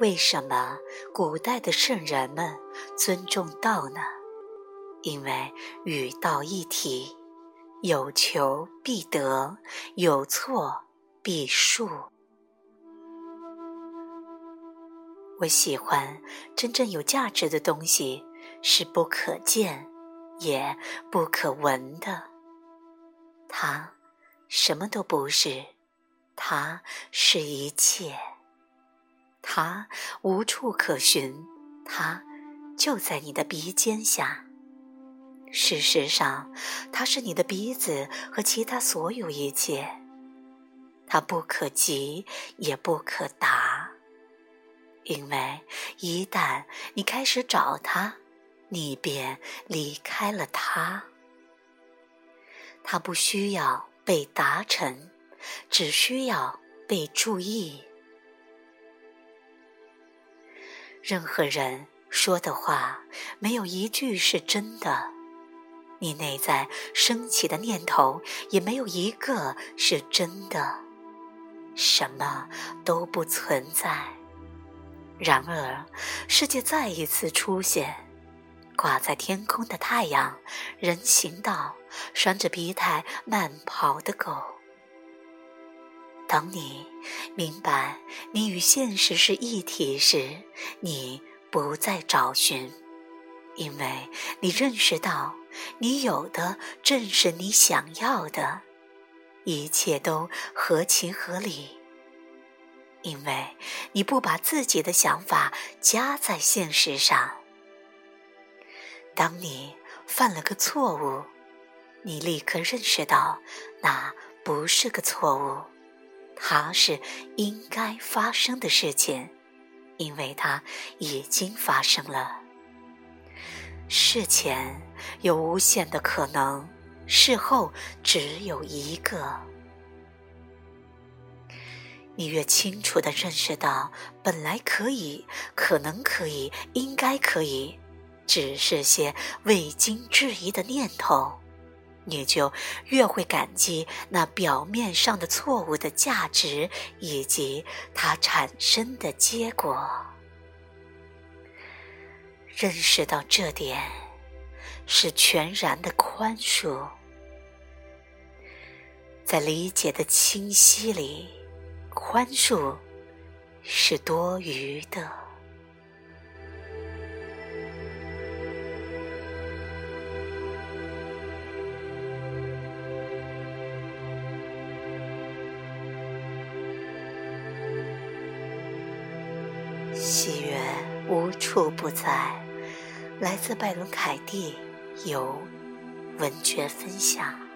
为什么古代的圣人们尊重道呢？因为与道一体，有求必得，有错必恕。我喜欢真正有价值的东西，是不可见也不可闻的。它什么都不是，它是一切。它无处可寻，它就在你的鼻尖下。事实上，它是你的鼻子和其他所有一切。它不可及，也不可达。因为一旦你开始找他，你便离开了他。他不需要被达成，只需要被注意。任何人说的话，没有一句是真的；你内在升起的念头，也没有一个是真的。什么都不存在。然而，世界再一次出现，挂在天空的太阳，人行道，拴着鼻胎慢跑的狗。当你明白你与现实是一体时，你不再找寻，因为你认识到，你有的正是你想要的，一切都合情合理。因为你不把自己的想法加在现实上。当你犯了个错误，你立刻认识到那不是个错误，它是应该发生的事情，因为它已经发生了。事前有无限的可能，事后只有一个。你越清楚地认识到，本来可以、可能可以、应该可以，只是些未经质疑的念头，你就越会感激那表面上的错误的价值以及它产生的结果。认识到这点，是全然的宽恕，在理解的清晰里。宽恕是多余的。喜悦无处不在。来自拜伦·凯蒂，由文娟分享。